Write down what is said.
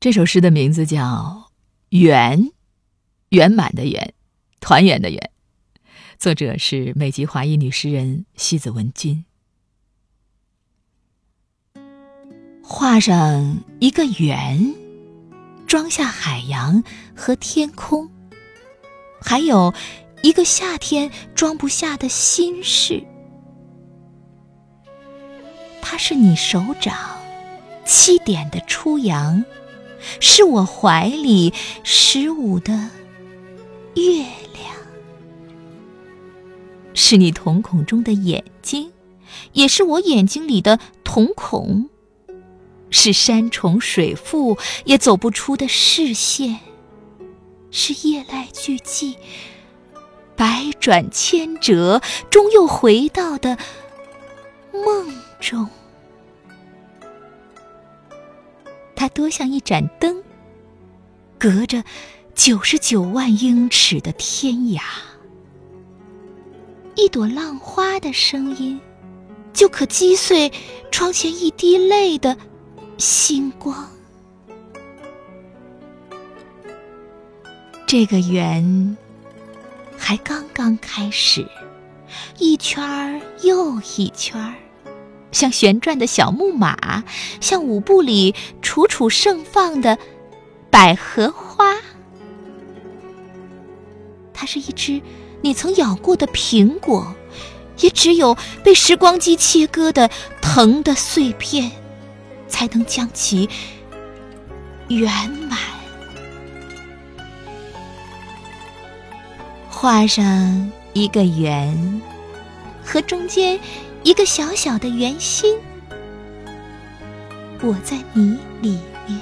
这首诗的名字叫《圆》，圆满的圆，团圆的圆。作者是美籍华裔女诗人西子文君。画上一个圆，装下海洋和天空，还有一个夏天装不下的心事。它是你手掌七点的初阳。是我怀里十五的月亮，是你瞳孔中的眼睛，也是我眼睛里的瞳孔，是山重水复也走不出的视线，是夜来俱寂、百转千折终又回到的梦中。它多像一盏灯，隔着九十九万英尺的天涯。一朵浪花的声音，就可击碎窗前一滴泪的星光。这个圆还刚刚开始，一圈儿又一圈儿。像旋转的小木马，像舞步里楚楚盛放的百合花。它是一只你曾咬过的苹果，也只有被时光机切割的疼的碎片，才能将其圆满。画上一个圆，和中间。一个小小的圆心，我在你里面，